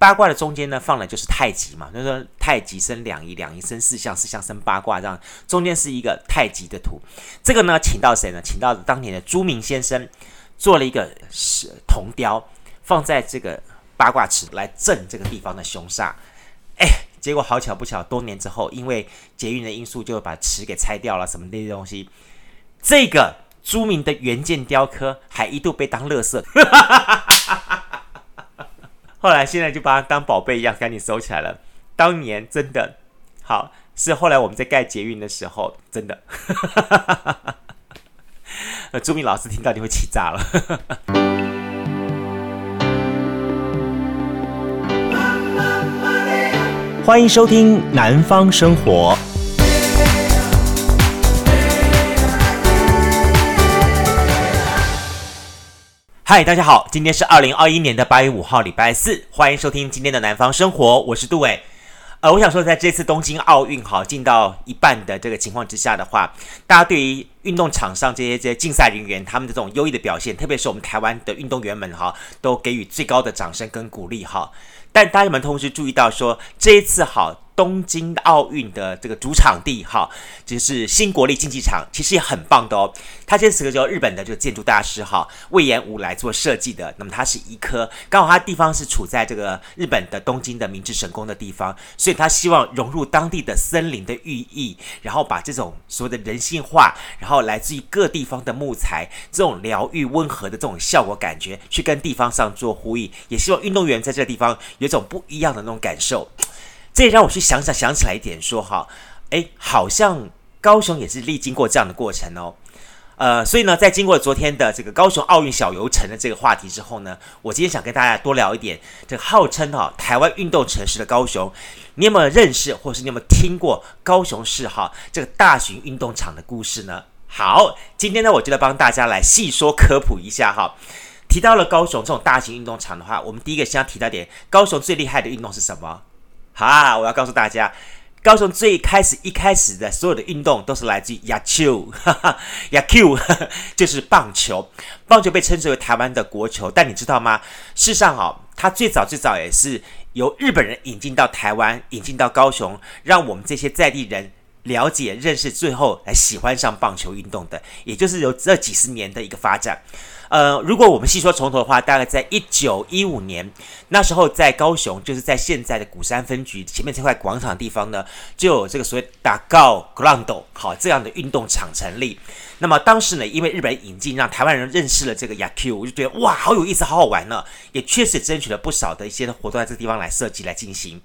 八卦的中间呢，放的就是太极嘛，就是太极生两仪，两仪生四象，四象生八卦，这样中间是一个太极的图。这个呢，请到谁呢？请到当年的朱铭先生做了一个是铜雕，放在这个八卦池来镇这个地方的凶煞。哎，结果好巧不巧，多年之后，因为捷运的因素，就把池给拆掉了，什么那些东西。这个朱铭的原件雕刻还一度被当垃圾。后来现在就把它当宝贝一样，赶紧收起来了。当年真的好，是后来我们在盖捷运的时候，真的，呃，朱铭老师听到你会气炸了。欢迎收听《南方生活》。嗨，大家好，今天是二零二一年的八月五号，礼拜四，欢迎收听今天的南方生活，我是杜伟。呃，我想说，在这次东京奥运哈进到一半的这个情况之下的话，大家对于运动场上这些这些竞赛人员他们的这种优异的表现，特别是我们台湾的运动员们哈，都给予最高的掌声跟鼓励哈。但大家们同时注意到说，这一次好。东京奥运的这个主场地，哈，就是新国立竞技场，其实也很棒的哦。它这是个叫日本的这个建筑大师哈魏延武来做设计的。那么它是一颗，刚好它地方是处在这个日本的东京的明治神宫的地方，所以他希望融入当地的森林的寓意，然后把这种所谓的人性化，然后来自于各地方的木材这种疗愈温和的这种效果感觉，去跟地方上做呼应，也希望运动员在这个地方有种不一样的那种感受。这也让我去想想，想起来一点，说哈，哎，好像高雄也是历经过这样的过程哦，呃，所以呢，在经过昨天的这个高雄奥运小游程的这个话题之后呢，我今天想跟大家多聊一点，这个号称哈台湾运动城市的高雄，你有没有认识，或是你有没有听过高雄市哈这个大型运动场的故事呢？好，今天呢，我就来帮大家来细说科普一下哈。提到了高雄这种大型运动场的话，我们第一个先要提到点，高雄最厉害的运动是什么？好，我要告诉大家，高雄最开始一开始的所有的运动都是来自于野球，哈 哈，野球 就是棒球，棒球被称之为台湾的国球。但你知道吗？事实上，哦，它最早最早也是由日本人引进到台湾，引进到高雄，让我们这些在地人了解、认识，最后来喜欢上棒球运动的，也就是由这几十年的一个发展。呃，如果我们细说从头的话，大概在一九一五年，那时候在高雄，就是在现在的鼓山分局前面这块广场地方呢，就有这个所谓打高 ground 好这样的运动场成立。那么当时呢，因为日本引进，让台湾人认识了这个 YQ，我就觉得哇，好有意思，好好玩呢，也确实争取了不少的一些活动在这个地方来设计来进行。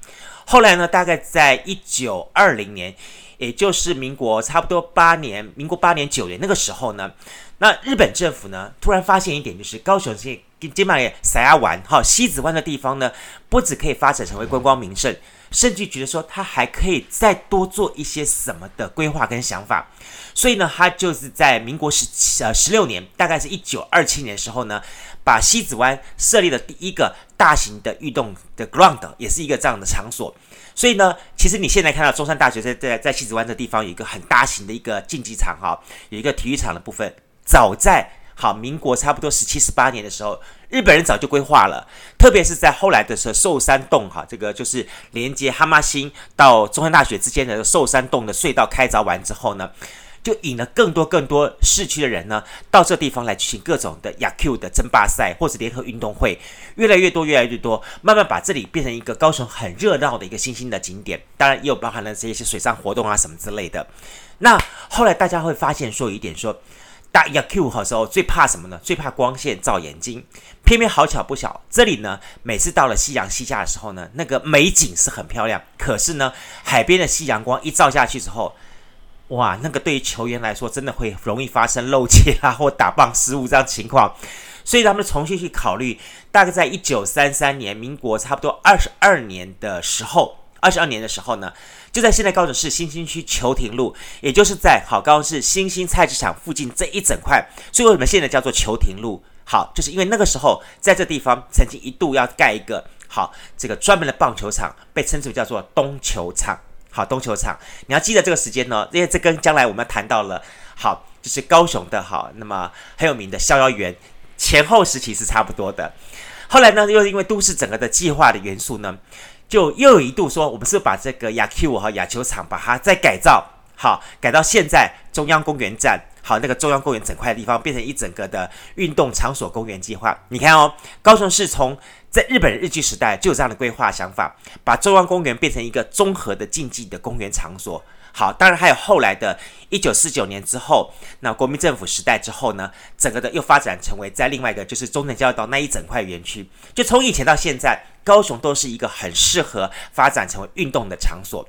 后来呢，大概在一九二零年，也就是民国差不多八年，民国八年九年那个时候呢。那日本政府呢，突然发现一点，就是高雄这跟金马也塞亚湾哈西子湾的地方呢，不止可以发展成为观光名胜，甚至觉得说它还可以再多做一些什么的规划跟想法。所以呢，他就是在民国十七呃十六年，大概是一九二七年的时候呢，把西子湾设立了第一个大型的运动的 ground，也是一个这样的场所。所以呢，其实你现在看到中山大学在在在西子湾这地方有一个很大型的一个竞技场哈，有一个体育场的部分。早在好民国差不多十七十八年的时候，日本人早就规划了，特别是在后来的时候，寿山洞哈，这个就是连接哈马星到中山大学之间的寿山洞的隧道开凿完之后呢，就引了更多更多市区的人呢到这地方来举行各种的雅 Q 的争霸赛或者联合运动会，越来越多越来越多，慢慢把这里变成一个高雄很热闹的一个新兴的景点，当然也有包含了这些水上活动啊什么之类的。那后来大家会发现说一点说。打野球的时候最怕什么呢？最怕光线照眼睛。偏偏好巧不巧，这里呢，每次到了夕阳西下的时候呢，那个美景是很漂亮。可是呢，海边的夕阳光一照下去之后，哇，那个对于球员来说，真的会容易发生漏气啊，或打棒失误这样情况。所以他们重新去考虑，大概在一九三三年，民国差不多二十二年的时候。二十二年的时候呢，就在现在高雄市新兴区球亭路，也就是在好高雄市新兴菜市场附近这一整块，所以为什么现在叫做球亭路？好，就是因为那个时候在这地方曾经一度要盖一个好这个专门的棒球场，被称之为叫做东球场。好，东球场，你要记得这个时间呢，因为这跟将来我们谈到了好，就是高雄的好，那么很有名的逍遥园前后时期是差不多的。后来呢，又因为都市整个的计划的元素呢，就又有一度说，我们是，把这个亚 Q 和亚球场把它再改造，好，改到现在中央公园站，好，那个中央公园整块地方变成一整个的运动场所公园计划。你看哦，高雄市从在日本日据时代就有这样的规划想法，把中央公园变成一个综合的竞技的公园场所。好，当然还有后来的一九四九年之后，那国民政府时代之后呢，整个的又发展成为在另外一个就是中正交流道那一整块园区，就从以前到现在，高雄都是一个很适合发展成为运动的场所。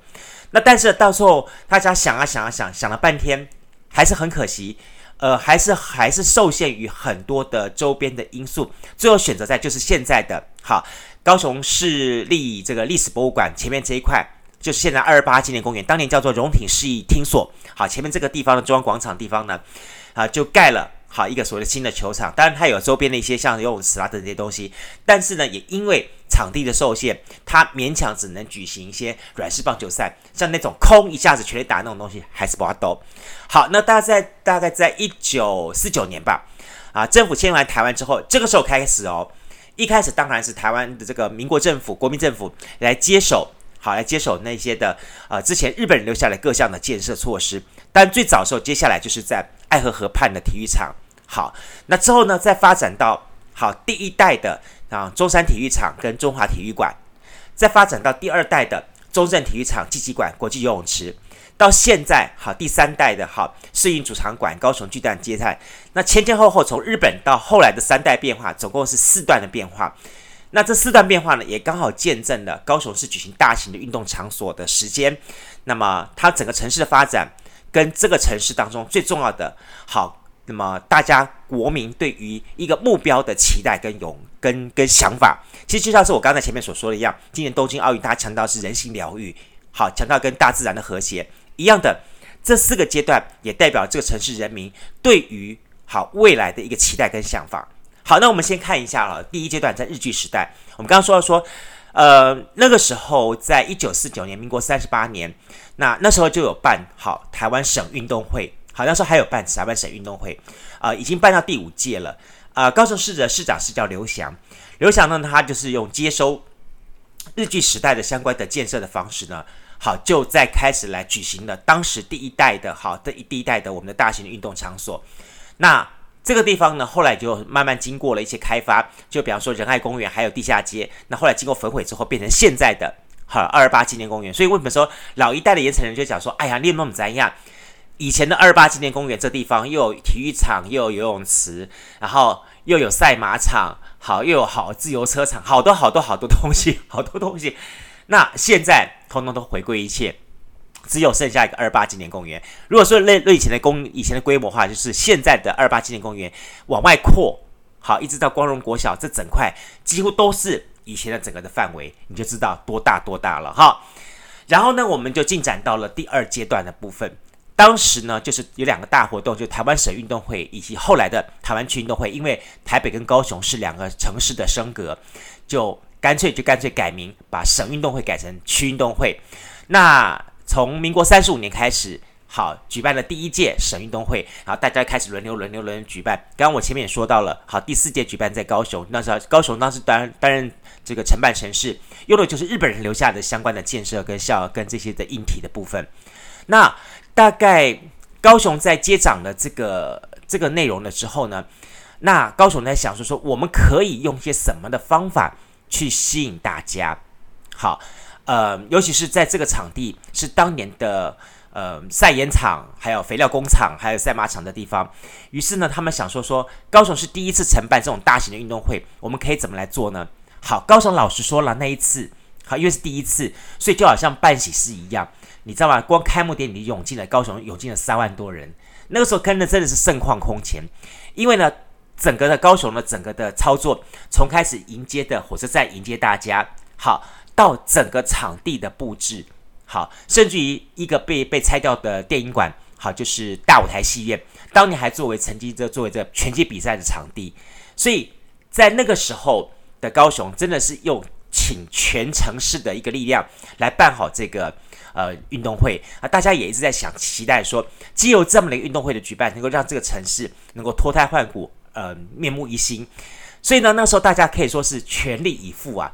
那但是到时候大家想啊想啊想，想了半天，还是很可惜，呃，还是还是受限于很多的周边的因素，最后选择在就是现在的好高雄市立这个历史博物馆前面这一块。就是现在二二八纪念公园，当年叫做荣品市役厅所。好，前面这个地方的中央广场地方呢，啊，就盖了好一个所谓的新的球场。当然，它有周边的一些像游泳池啊等这些东西。但是呢，也因为场地的受限，它勉强只能举行一些软式棒球赛，像那种空一下子全力打那种东西，还是不多。好，那大概在大概在一九四九年吧，啊，政府迁来台湾之后，这个时候开始哦，一开始当然是台湾的这个民国政府、国民政府来接手。好，来接手那些的，呃，之前日本人留下来各项的建设措施。但最早的时候，接下来就是在爱河河畔的体育场。好，那之后呢，再发展到好第一代的啊中山体育场跟中华体育馆，再发展到第二代的中正体育场、暨体馆、国际游泳池，到现在好第三代的好世运主场馆、高雄巨蛋接待。那前前后后从日本到后来的三代变化，总共是四段的变化。那这四段变化呢，也刚好见证了高雄市举行大型的运动场所的时间。那么它整个城市的发展，跟这个城市当中最重要的，好，那么大家国民对于一个目标的期待跟勇跟跟想法，其实就像是我刚才前面所说的一样，今年东京奥运它强调是人性疗愈，好，强调跟大自然的和谐一样的，这四个阶段也代表这个城市人民对于好未来的一个期待跟想法。好，那我们先看一下啊，第一阶段在日据时代，我们刚刚说到说，呃，那个时候在一九四九年，民国三十八年，那那时候就有办好台湾省运动会，好，那时候还有办台湾省运动会，啊、呃，已经办到第五届了，啊、呃，高雄市的市长是叫刘翔，刘翔呢，他就是用接收日据时代的相关的建设的方式呢，好，就在开始来举行了当时第一代的，好，的第一代的我们的大型的运动场所，那。这个地方呢，后来就慢慢经过了一些开发，就比方说仁爱公园，还有地下街。那后来经过焚毁之后，变成现在的哈二二八纪念公园。所以为什么说老一代的盐城人就讲说，哎呀，你怎么怎样？以前的二二八纪念公园这地方又有体育场，又有游泳池，然后又有赛马场，好，又有好自由车场，好多好多好多东西，好多东西。那现在通通都回归一切。只有剩下一个二八纪念公园。如果说类类以前的公以前的规模的话，就是现在的二八纪念公园往外扩，好，一直到光荣国小这整块几乎都是以前的整个的范围，你就知道多大多大了哈。然后呢，我们就进展到了第二阶段的部分。当时呢，就是有两个大活动，就台湾省运动会以及后来的台湾区运动会。因为台北跟高雄是两个城市的升格，就干脆就干脆改名，把省运动会改成区运动会。那从民国三十五年开始，好，举办了第一届省运动会，然后大家开始轮流轮流轮流举办。刚刚我前面也说到了，好，第四届举办在高雄，那时候高雄当时担担任这个承办城市，用的就是日本人留下的相关的建设跟校跟这些的硬体的部分。那大概高雄在接掌了这个这个内容了之后呢，那高雄在想说说我们可以用些什么的方法去吸引大家，好。呃，尤其是在这个场地是当年的呃晒盐场，还有肥料工厂，还有赛马场的地方。于是呢，他们想说说高雄是第一次承办这种大型的运动会，我们可以怎么来做呢？好，高雄老实说了，那一次好，因为是第一次，所以就好像办喜事一样，你知道吗？光开幕典礼涌进了高雄，涌进了三万多人。那个时候看的真的是盛况空前，因为呢，整个的高雄的整个的操作，从开始迎接的火车站迎接大家，好。到整个场地的布置，好，甚至于一个被被拆掉的电影馆，好，就是大舞台戏院，当年还作为曾经这作为这拳击比赛的场地，所以在那个时候的高雄，真的是用请全城市的一个力量来办好这个呃运动会啊，大家也一直在想期待说，既有这么一个运动会的举办，能够让这个城市能够脱胎换骨，呃，面目一新。所以呢，那时候大家可以说是全力以赴啊。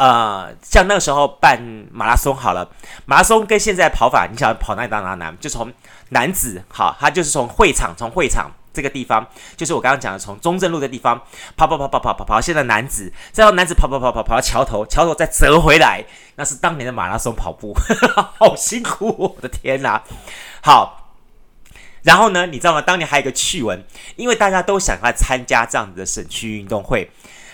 呃，像那个时候办马拉松好了，马拉松跟现在跑法，你想跑哪里到哪哪，就从男子好，他就是从会场，从会场这个地方，就是我刚刚讲的，从中正路的地方跑跑跑跑跑跑跑，现在男子再到男子跑跑跑跑跑到桥头，桥头再折回来，那是当年的马拉松跑步，呵 呵好辛苦，我的天哪！好，然后呢，你知道吗？当年还有一个趣闻，因为大家都想要参加这样子的省区运动会。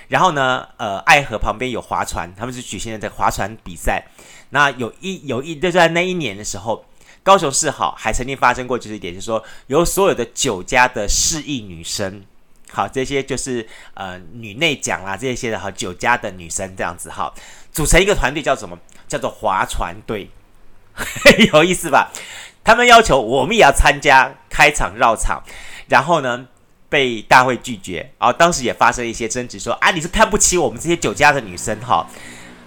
然后呢，呃，爱河旁边有划船，他们是举行了这个划船比赛。那有一有一就在那一年的时候，高雄市好还曾经发生过就是一点，就是说由所有的酒家的示意女生，好这些就是呃女内奖啦这些的哈酒家的女生这样子哈，组成一个团队叫什么？叫做划船队，有意思吧？他们要求我们也要参加开场绕场，然后呢，被大会拒绝啊！当时也发生一些争执，说啊，你是看不起我们这些酒家的女生哈？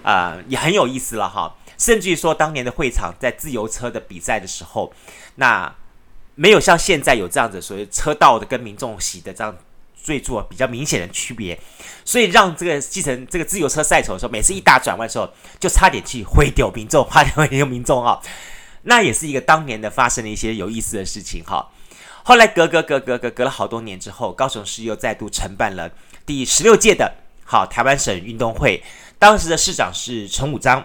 啊、也很有意思了哈。甚至于说，当年的会场在自由车的比赛的时候，那没有像现在有这样子所谓车道的跟民众席的这样最做比较明显的区别，所以让这个继承这个自由车赛丑的时候，每次一大转弯的时候，就差点去毁掉民众，差点毁掉民众啊！那也是一个当年的发生的一些有意思的事情哈。后来隔隔隔隔隔隔了好多年之后，高雄市又再度承办了第十六届的好台湾省运动会。当时的市长是陈武章，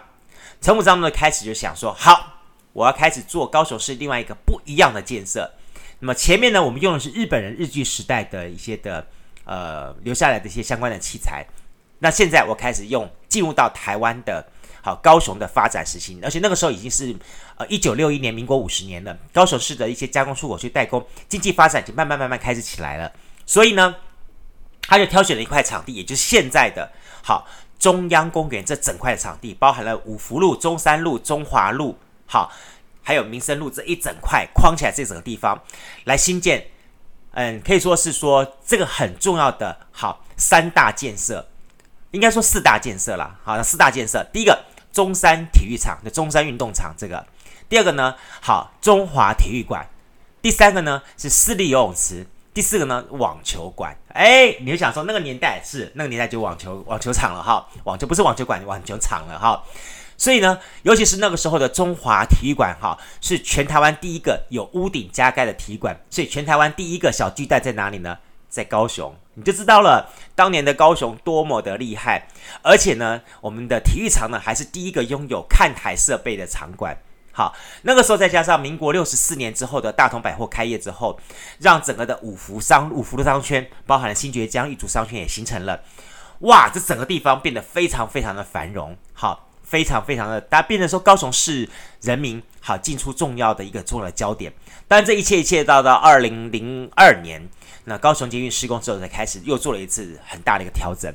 陈武章呢开始就想说：好，我要开始做高雄市另外一个不一样的建设。那么前面呢，我们用的是日本人日据时代的一些的呃留下来的一些相关的器材。那现在我开始用进入到台湾的。好，高雄的发展时期，而且那个时候已经是呃一九六一年，民国五十年了。高雄市的一些加工出口去代工，经济发展就慢慢慢慢开始起来了。所以呢，他就挑选了一块场地，也就是现在的好中央公园这整块场地，包含了五福路、中山路、中华路，好，还有民生路这一整块框起来这整个地方来新建。嗯，可以说是说这个很重要的好三大建设，应该说四大建设啦。好，那四大建设，第一个。中山体育场的中山运动场，这个第二个呢，好中华体育馆，第三个呢是私立游泳池，第四个呢网球馆。哎，你就想说那个年代是那个年代就网球网球场了哈，网球不是网球馆，网球场了哈。所以呢，尤其是那个时候的中华体育馆哈，是全台湾第一个有屋顶加盖的体育馆，所以全台湾第一个小巨蛋在哪里呢？在高雄，你就知道了当年的高雄多么的厉害，而且呢，我们的体育场呢还是第一个拥有看台设备的场馆。好，那个时候再加上民国六十四年之后的大同百货开业之后，让整个的五福商五福的商圈，包含了新觉江、玉竹商圈也形成了。哇，这整个地方变得非常非常的繁荣，好，非常非常的，大家变成说高雄市人民好进出重要的一个重要的焦点。但这一切一切到到二零零二年。那高雄捷运施工之后，才开始又做了一次很大的一个调整。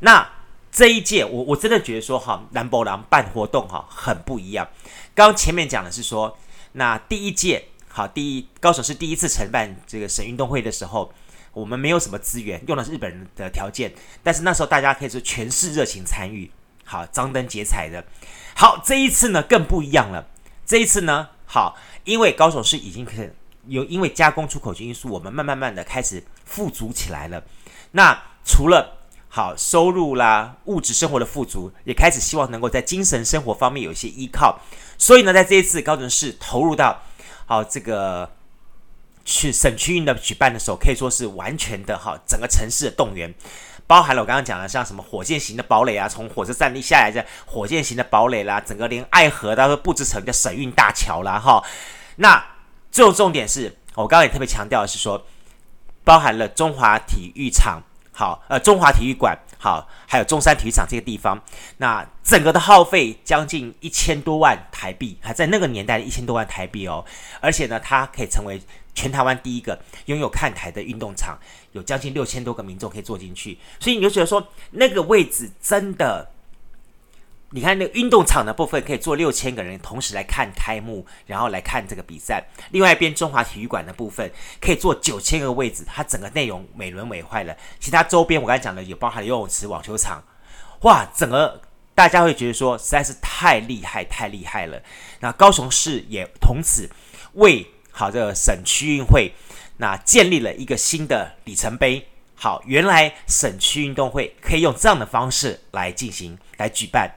那这一届，我我真的觉得说，哈，南博郎办活动哈很不一样。刚前面讲的是说，那第一届好，第一高雄是第一次承办这个省运动会的时候，我们没有什么资源，用的是日本人的条件，但是那时候大家可以说全市热情参与，好张灯结彩的。好，这一次呢更不一样了。这一次呢，好，因为高雄市已经可以。有因为加工出口因素，我们慢慢慢的开始富足起来了。那除了好收入啦、物质生活的富足，也开始希望能够在精神生活方面有一些依靠。所以呢，在这一次高雄市投入到好这个去省区运的举办的时候，可以说是完全的哈整个城市的动员，包含了我刚刚讲的像什么火箭型的堡垒啊，从火车站立下来的火箭型的堡垒啦，整个连爱河它都布置成叫省运大桥啦哈。那最后重点是我刚刚也特别强调的是说，包含了中华体育场，好，呃，中华体育馆，好，还有中山体育场这个地方，那整个的耗费将近一千多万台币，还在那个年代的一千多万台币哦，而且呢，它可以成为全台湾第一个拥有看台的运动场，有将近六千多个民众可以坐进去，所以你就觉得说那个位置真的。你看那个运动场的部分可以坐六千个人同时来看开幕，然后来看这个比赛。另外一边中华体育馆的部分可以坐九千个位置，它整个内容美轮美奂了。其他周边我刚才讲的有包含游泳池、网球场，哇，整个大家会觉得说实在是太厉害、太厉害了。那高雄市也从此为好这个省区运会那建立了一个新的里程碑。好，原来省区运动会可以用这样的方式来进行来举办。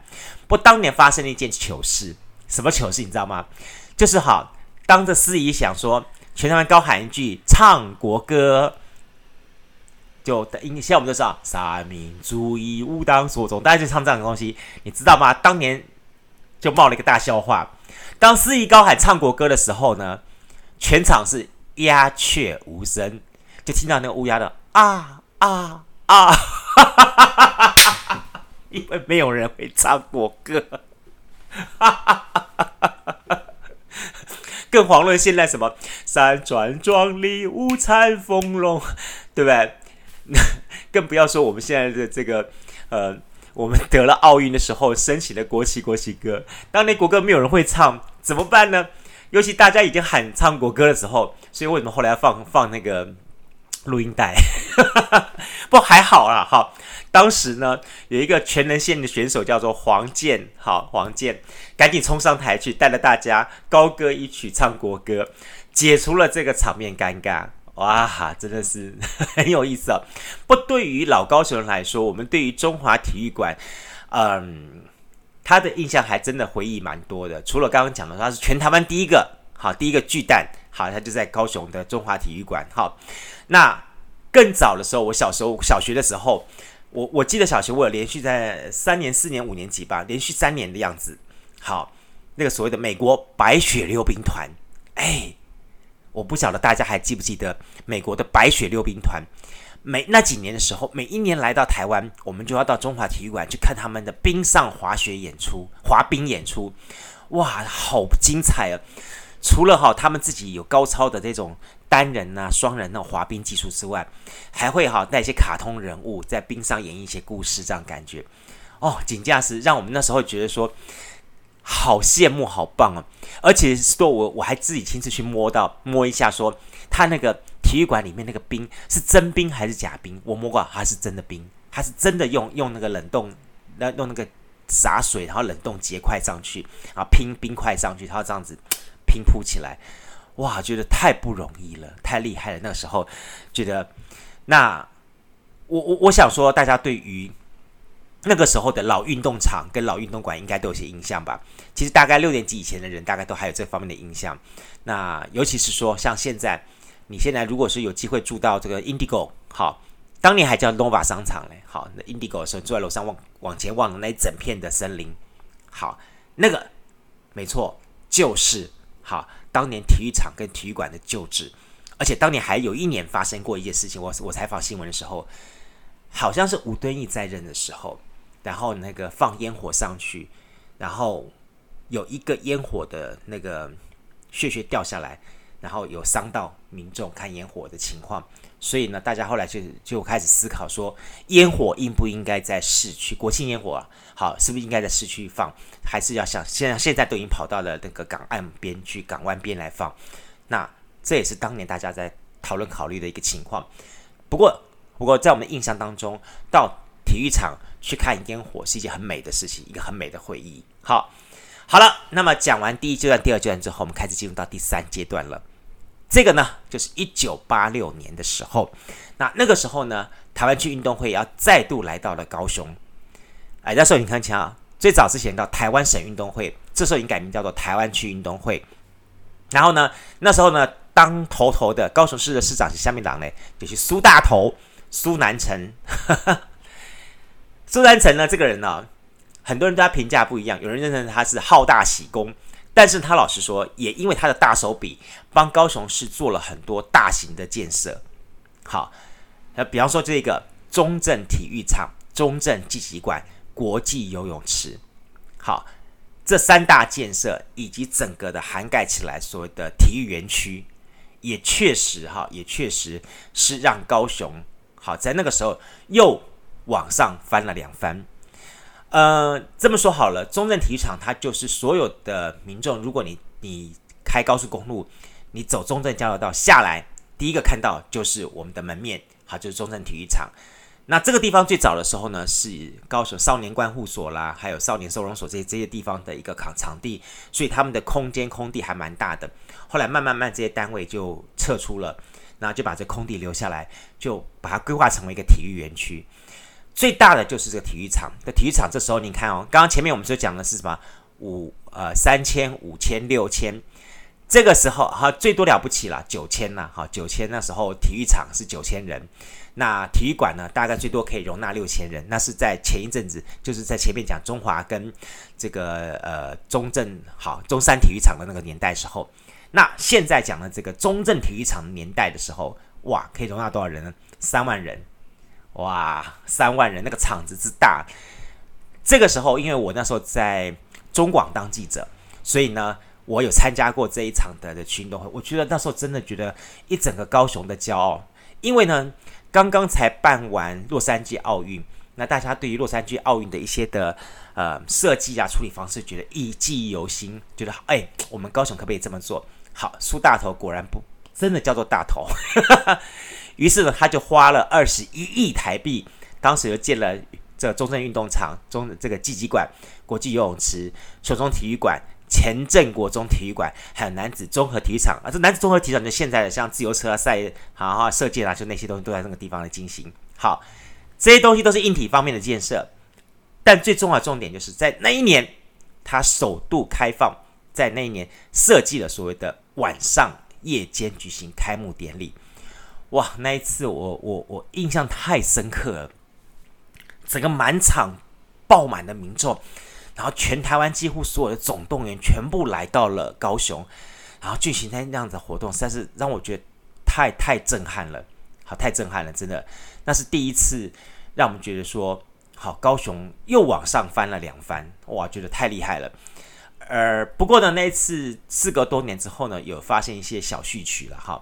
不当年发生了一件糗事，什么糗事你知道吗？就是好，当着司仪想说全台湾高喊一句唱国歌。就音，现在我们就知道三民主义吾党所宗，大家就唱这样的东西，你知道吗？当年就冒了一个大笑话。当司仪高喊唱国歌的时候呢，全场是鸦雀无声，就听到那个乌鸦的啊啊啊，哈哈哈哈哈，因为没有人会唱国歌，更遑论现在什么山川壮丽，五彩丰隆，对不对？更不要说我们现在的这个，呃，我们得了奥运的时候升起了国旗国旗歌，当年国歌没有人会唱，怎么办呢？尤其大家已经喊唱国歌的时候，所以为什么后来要放放那个录音带？不还好啦，好，当时呢有一个全能线的选手叫做黄健，好，黄健赶紧冲上台去，带着大家高歌一曲唱国歌，解除了这个场面尴尬。哇，真的是很有意思哦。不，对于老高雄人来说，我们对于中华体育馆，嗯，他的印象还真的回忆蛮多的。除了刚刚讲的，他是全台湾第一个，好，第一个巨蛋，好，他就在高雄的中华体育馆。好，那更早的时候，我小时候小学的时候，我我记得小学我有连续在三年、四年、五年级吧，连续三年的样子。好，那个所谓的美国白雪溜冰团，哎。我不晓得大家还记不记得美国的白雪溜冰团，每那几年的时候，每一年来到台湾，我们就要到中华体育馆去看他们的冰上滑雪演出、滑冰演出，哇，好精彩啊！除了哈他们自己有高超的这种单人呐、双人那种滑冰技术之外，还会哈带一些卡通人物在冰上演绎一些故事，这样感觉哦，紧驾驶让我们那时候觉得说。好羡慕，好棒啊！而且说，我我还自己亲自去摸到摸一下，说他那个体育馆里面那个冰是真冰还是假冰？我摸过，还是真的冰，他是真的用用那个冷冻，那用那个洒水，然后冷冻结块上去，然后拼冰块上去，然后这样子拼铺起来，哇，觉得太不容易了，太厉害了。那个时候觉得，那我我我想说，大家对于。那个时候的老运动场跟老运动馆应该都有些印象吧？其实大概六年级以前的人，大概都还有这方面的印象。那尤其是说，像现在，你现在如果是有机会住到这个 Indigo，好，当年还叫 Nova 商场嘞，好，那 Indigo 的时候，住在楼上望往前望那一整片的森林，好，那个没错，就是好，当年体育场跟体育馆的旧址，而且当年还有一年发生过一件事情，我我采访新闻的时候，好像是吴敦义在任的时候。然后那个放烟火上去，然后有一个烟火的那个屑屑掉下来，然后有伤到民众看烟火的情况，所以呢，大家后来就就开始思考说，烟火应不应该在市区？国庆烟火啊，好，是不是应该在市区放，还是要像现在现在都已经跑到了那个港岸边去港湾边来放？那这也是当年大家在讨论考虑的一个情况。不过，不过在我们印象当中，到体育场去看烟火是一件很美的事情，一个很美的回忆。好，好了，那么讲完第一阶段、第二阶段之后，我们开始进入到第三阶段了。这个呢，就是一九八六年的时候，那那个时候呢，台湾区运动会要再度来到了高雄。哎，那时候你看一下，最早之前到台湾省运动会，这时候已经改名叫做台湾区运动会。然后呢，那时候呢，当头头的高雄市的市长是下面党呢？就是苏大头苏南成。苏南成 呢，这个人呢，很多人对他评价不一样。有人认为他是好大喜功，但是他老实说，也因为他的大手笔，帮高雄市做了很多大型的建设。好，那比方说这个中正体育场、中正纪念馆、国际游泳池，好，这三大建设以及整个的涵盖起来所谓的体育园区，也确实哈，也确实是让高雄好在那个时候又。往上翻了两番，呃，这么说好了，中正体育场它就是所有的民众，如果你你开高速公路，你走中正交流道下来，第一个看到就是我们的门面，好，就是中正体育场。那这个地方最早的时候呢，是高雄少年观护所啦，还有少年收容所这些这些地方的一个场场地，所以他们的空间空地还蛮大的。后来慢慢慢这些单位就撤出了。那就把这空地留下来，就把它规划成为一个体育园区。最大的就是这个体育场。这体育场这时候你看哦，刚刚前面我们就讲的是什么五呃三千五千六千，这个时候哈最多了不起了九千呐，哈九千那时候体育场是九千人，那体育馆呢大概最多可以容纳六千人。那是在前一阵子，就是在前面讲中华跟这个呃中正好中山体育场的那个年代时候。那现在讲的这个中正体育场年代的时候，哇，可以容纳多少人呢？三万人，哇，三万人，那个场子之大。这个时候，因为我那时候在中广当记者，所以呢，我有参加过这一场的的群动会。我觉得那时候真的觉得一整个高雄的骄傲，因为呢，刚刚才办完洛杉矶奥运，那大家对于洛杉矶奥运的一些的呃设计啊、处理方式，觉得忆记忆犹新，觉得哎，我们高雄可不可以这么做？好，苏大头果然不真的叫做大头，于是呢，他就花了二十一亿台币，当时就建了这中正运动场、中这个技馆、国际游泳池、雄中体育馆、前镇国中体育馆，还有男子综合体育场啊。这男子综合体育场就现在的像自由车赛、好好射箭啊，就那些东西都在那个地方来进行。好，这些东西都是硬体方面的建设，但最重要的重点就是在那一年，他首度开放。在那一年设计了所谓的晚上夜间举行开幕典礼，哇！那一次我我我印象太深刻了，整个满场爆满的民众，然后全台湾几乎所有的总动员全部来到了高雄，然后进行那样子的活动，实在是让我觉得太太震撼了，好，太震撼了，真的，那是第一次让我们觉得说，好，高雄又往上翻了两番，哇，觉得太厉害了。而，不过呢，那一次事隔多年之后呢，有发现一些小序曲了哈。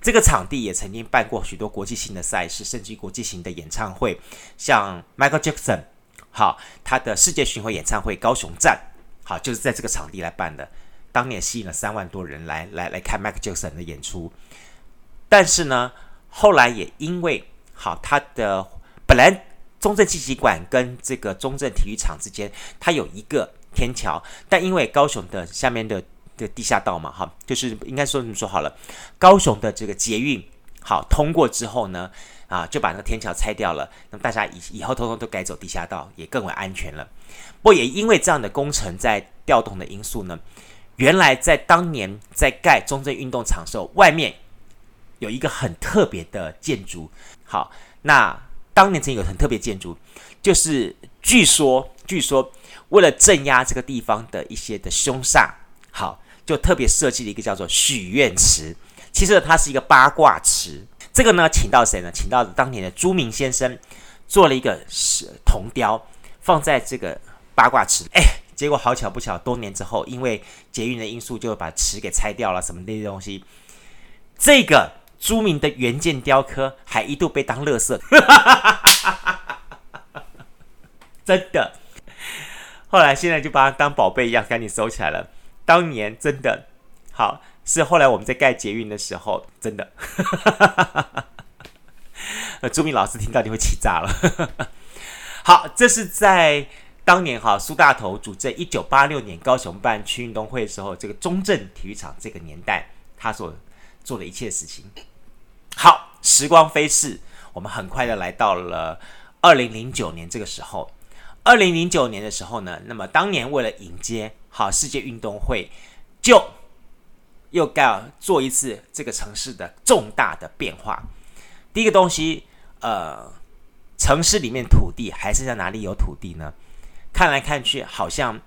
这个场地也曾经办过许多国际性的赛事，甚至国际型的演唱会，像 Michael Jackson，好，他的世界巡回演唱会高雄站，好，就是在这个场地来办的。当年吸引了三万多人来来来看 Michael Jackson 的演出。但是呢，后来也因为好，他的本来中正纪念馆跟这个中正体育场之间，它有一个。天桥，但因为高雄的下面的的地下道嘛，哈，就是应该说这么说好了，高雄的这个捷运好通过之后呢，啊，就把那个天桥拆掉了，那么大家以以后通通都改走地下道，也更为安全了。不过也因为这样的工程在调动的因素呢，原来在当年在盖中正运动场的时候，外面有一个很特别的建筑，好，那当年曾有很特别建筑，就是据说据说。为了镇压这个地方的一些的凶煞，就特别设计了一个叫做许愿池。其实它是一个八卦池。这个呢，请到谁呢？请到当年的朱铭先生，做了一个铜雕，放在这个八卦池。哎，结果好巧不巧，多年之后，因为捷运的因素，就把池给拆掉了，什么那些东西。这个朱铭的原件雕刻，还一度被当垃圾，真的。后来现在就把它当宝贝一样，赶紧收起来了。当年真的好，是后来我们在盖捷运的时候，真的，呃，朱铭老师听到你会气炸了。好，这是在当年哈苏大头主政一九八六年高雄办区运动会的时候，这个中正体育场这个年代他所做的一切事情。好，时光飞逝，我们很快的来到了二零零九年这个时候。二零零九年的时候呢，那么当年为了迎接好世界运动会，就又要做一次这个城市的重大的变化。第一个东西，呃，城市里面土地还是在哪里有土地呢？看来看去，好像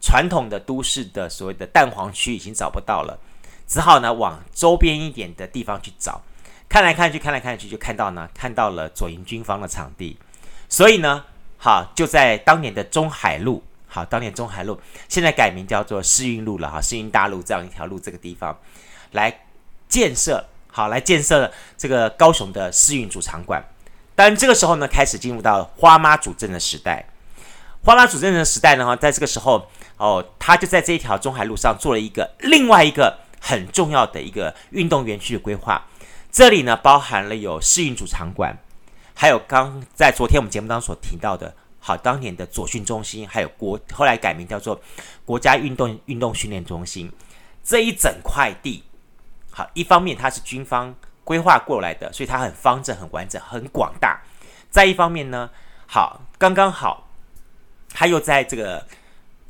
传统的都市的所谓的蛋黄区已经找不到了，只好呢往周边一点的地方去找。看来看去，看来看去，就看到呢，看到了左营军方的场地，所以呢。好，就在当年的中海路，好，当年中海路现在改名叫做世运路了哈，世运大路这样一条路，这个地方来建设，好，来建设这个高雄的世运主场馆。但这个时候呢，开始进入到花妈主政的时代。花妈主政的时代呢，哈，在这个时候哦，他就在这一条中海路上做了一个另外一个很重要的一个运动园区的规划。这里呢，包含了有世运主场馆。还有刚在昨天我们节目当中所提到的，好，当年的左训中心，还有国后来改名叫做国家运动运动训练中心，这一整块地，好，一方面它是军方规划过来的，所以它很方正、很完整、很广大。再一方面呢，好，刚刚好，它又在这个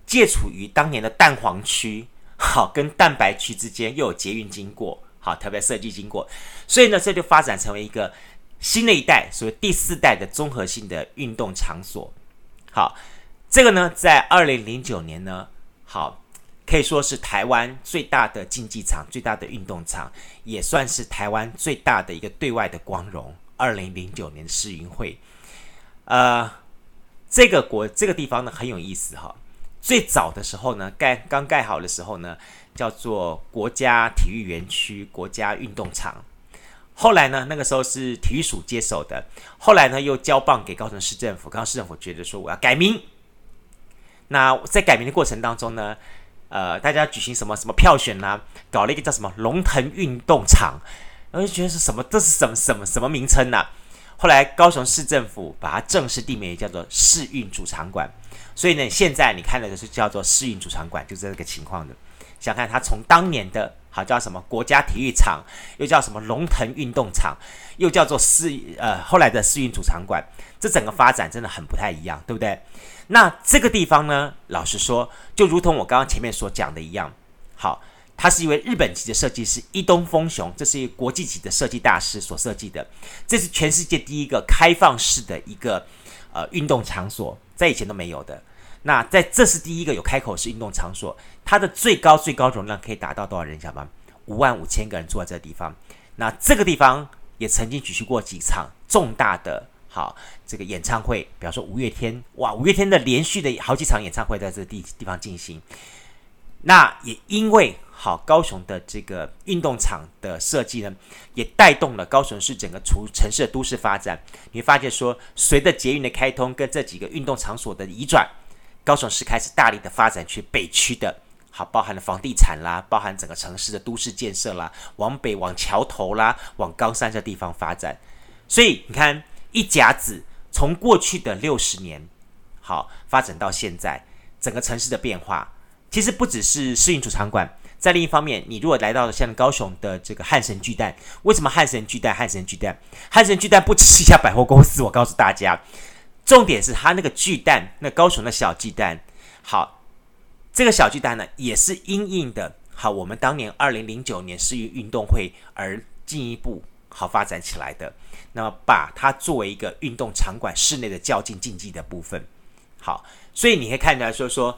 介处于当年的蛋黄区，好，跟蛋白区之间又有捷运经过，好，特别设计经过，所以呢，这就发展成为一个新的一代，所谓第四代的综合性的运动场所。好，这个呢，在二零零九年呢，好，可以说是台湾最大的竞技场、最大的运动场，也算是台湾最大的一个对外的光荣。二零零九年世运会，呃，这个国这个地方呢很有意思哈。最早的时候呢，盖刚盖好的时候呢，叫做国家体育园区、国家运动场。后来呢，那个时候是体育署接手的，后来呢又交棒给高雄市政府。高雄市政府觉得说我要改名。那在改名的过程当中呢，呃，大家举行什么什么票选呢？搞了一个叫什么龙腾运动场。我就觉得是什么？这是什么什么什么名称呢、啊？后来高雄市政府把它正式地名叫做市运主场馆。所以呢，现在你看的是叫做市运主场馆，就是这个情况的。想看它从当年的好叫什么国家体育场，又叫什么龙腾运动场，又叫做世呃后来的世运主场馆，这整个发展真的很不太一样，对不对？那这个地方呢，老实说，就如同我刚刚前面所讲的一样，好。它是一位日本籍的设计师伊东丰雄，这是一个国际级的设计大师所设计的。这是全世界第一个开放式的一个呃运动场所，在以前都没有的。那在这是第一个有开口式运动场所，它的最高最高容量可以达到多少人？晓得吗？五万五千个人坐在这个地方。那这个地方也曾经举行过几场重大的好这个演唱会，比方说五月天，哇，五月天的连续的好几场演唱会在这个地地方进行。那也因为好，高雄的这个运动场的设计呢，也带动了高雄市整个城城市的都市发展。你会发现说，随着捷运的开通跟这几个运动场所的移转，高雄市开始大力的发展去北区的，好，包含了房地产啦，包含整个城市的都市建设啦，往北往桥头啦，往高山这地方发展。所以你看，一甲子从过去的六十年，好发展到现在，整个城市的变化，其实不只是世运主场馆。在另一方面，你如果来到了像高雄的这个汉神巨蛋，为什么汉神巨蛋？汉神巨蛋，汉神巨蛋不只是一家百货公司，我告诉大家，重点是它那个巨蛋，那高雄的小巨蛋。好，这个小巨蛋呢，也是因应的，好，我们当年二零零九年世运运动会而进一步好发展起来的。那么把它作为一个运动场馆，室内的较劲竞技的部分。好，所以你可以看到说说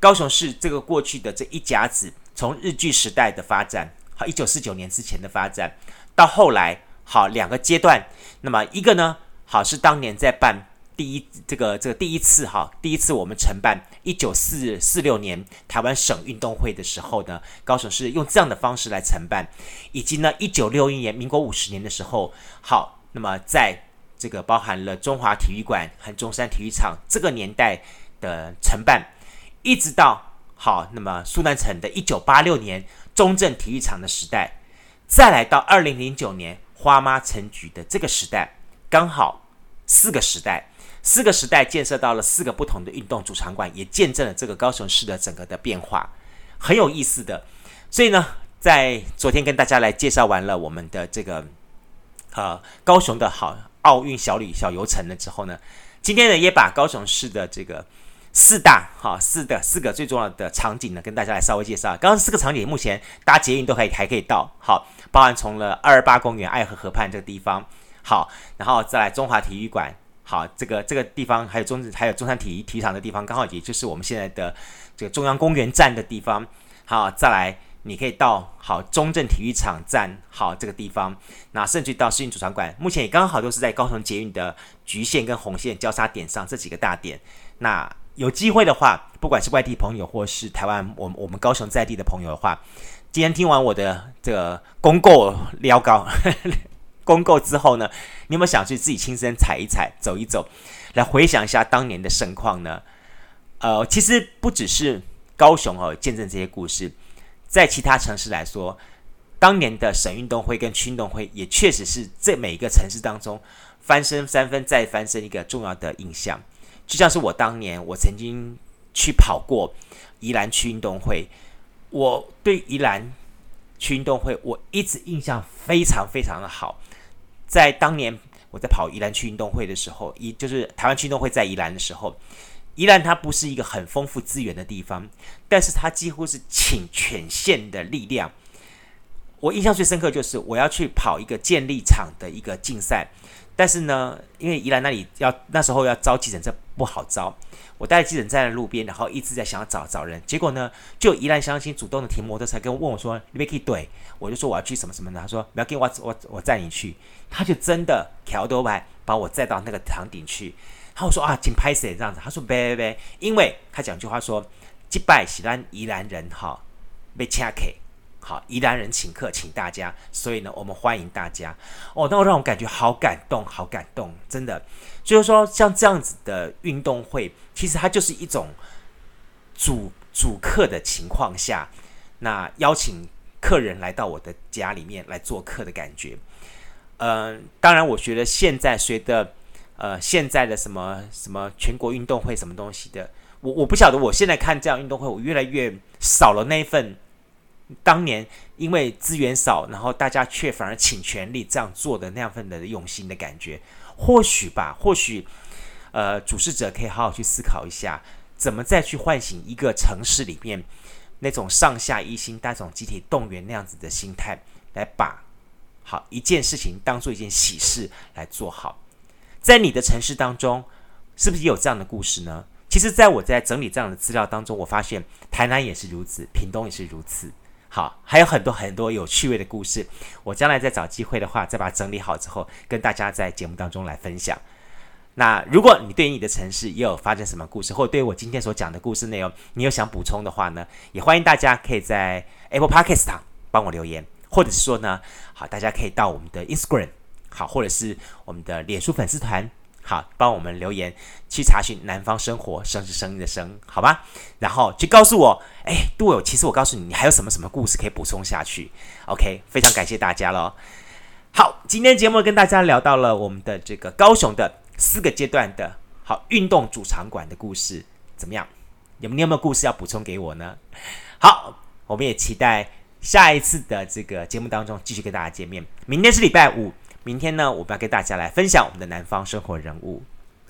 高雄市这个过去的这一甲子。从日据时代的发展，好，一九四九年之前的发展，到后来，好，两个阶段。那么一个呢，好，是当年在办第一这个这个第一次哈，第一次我们承办一九四四六年台湾省运动会的时候呢，高雄市用这样的方式来承办，以及呢一九六一年民国五十年的时候，好，那么在这个包含了中华体育馆和中山体育场这个年代的承办，一直到。好，那么苏南城的一九八六年中正体育场的时代，再来到二零零九年花妈陈菊的这个时代，刚好四个时代，四个时代建设到了四个不同的运动主场馆，也见证了这个高雄市的整个的变化，很有意思的。所以呢，在昨天跟大家来介绍完了我们的这个呃高雄的好奥运小旅小游程了之后呢，今天呢也把高雄市的这个。四大哈四的四个最重要的场景呢，跟大家来稍微介绍。刚刚四个场景目前搭捷运都可以还可以到，好，包含从了二二八公园爱河河畔这个地方，好，然后再来中华体育馆，好，这个这个地方还有中还有中山体育体育场的地方，刚好也就是我们现在的这个中央公园站的地方，好，再来你可以到好中正体育场站，好这个地方，那甚至到世运主场馆，目前也刚好都是在高雄捷运的橘线跟红线交叉点上这几个大点，那。有机会的话，不管是外地朋友或是台湾，我我们高雄在地的朋友的话，今天听完我的这个公告聊高公告之后呢，你有没有想去自己亲身踩一踩、走一走，来回想一下当年的盛况呢？呃，其实不只是高雄哦，见证这些故事，在其他城市来说，当年的省运动会跟区运动会也确实是这每一个城市当中翻身三分再翻身一个重要的印象。就像是我当年，我曾经去跑过宜兰区运动会，我对宜兰区运动会，我一直印象非常非常的好。在当年我在跑宜兰区运动会的时候，宜就是台湾区运动会在宜兰的时候，宜兰它不是一个很丰富资源的地方，但是它几乎是请全县的力量。我印象最深刻就是我要去跑一个建立场的一个竞赛，但是呢，因为宜兰那里要那时候要招急诊车不好招。我带着计程在路边，然后一直在想要找找人，结果呢，就宜兰乡亲主动的停摩托车跟我问我说：“你们可以怼？”我就说我要去什么什么的，他说：“不要给我，我我载你去。”他就真的调多白把我载到那个场顶去。然后我说：“啊，请拍谁这样子？”他说：“别别别，因为他讲句话说，击败喜欢宜兰人哈，被掐 K。”好，宜兰人请客，请大家，所以呢，我们欢迎大家。哦，那我让我感觉好感动，好感动，真的。就是说，像这样子的运动会，其实它就是一种主主客的情况下，那邀请客人来到我的家里面来做客的感觉。嗯、当然，我觉得现在随着呃现在的什么什么全国运动会什么东西的，我我不晓得，我现在看这样运动会，我越来越少了那一份。当年因为资源少，然后大家却反而倾全力这样做的那样份的用心的感觉，或许吧，或许，呃，主事者可以好好去思考一下，怎么再去唤醒一个城市里面那种上下一心、那种集体动员那样子的心态，来把好一件事情当做一件喜事来做好。在你的城市当中，是不是也有这样的故事呢？其实，在我在整理这样的资料当中，我发现台南也是如此，屏东也是如此。好，还有很多很多有趣味的故事，我将来再找机会的话，再把它整理好之后，跟大家在节目当中来分享。那如果你对于你的城市也有发生什么故事，或者对于我今天所讲的故事内容，你有想补充的话呢，也欢迎大家可以在 Apple Podcast 帮我留言，或者是说呢，好，大家可以到我们的 Instagram，好，或者是我们的脸书粉丝团。好，帮我们留言去查询南方生活，声是声音的声，好吧？然后去告诉我，哎，杜伟，其实我告诉你，你还有什么什么故事可以补充下去？OK，非常感谢大家喽。好，今天节目跟大家聊到了我们的这个高雄的四个阶段的好运动主场馆的故事，怎么样？有你有没有故事要补充给我呢？好，我们也期待下一次的这个节目当中继续跟大家见面。明天是礼拜五。明天呢，我们要跟大家来分享我们的南方生活人物，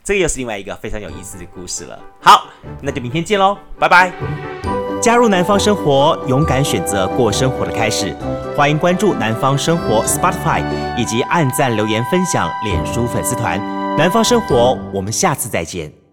这个又是另外一个非常有意思的故事了。好，那就明天见喽，拜拜！加入南方生活，勇敢选择过生活的开始。欢迎关注南方生活 Spotify，以及按赞留言分享脸书粉丝团。南方生活，我们下次再见。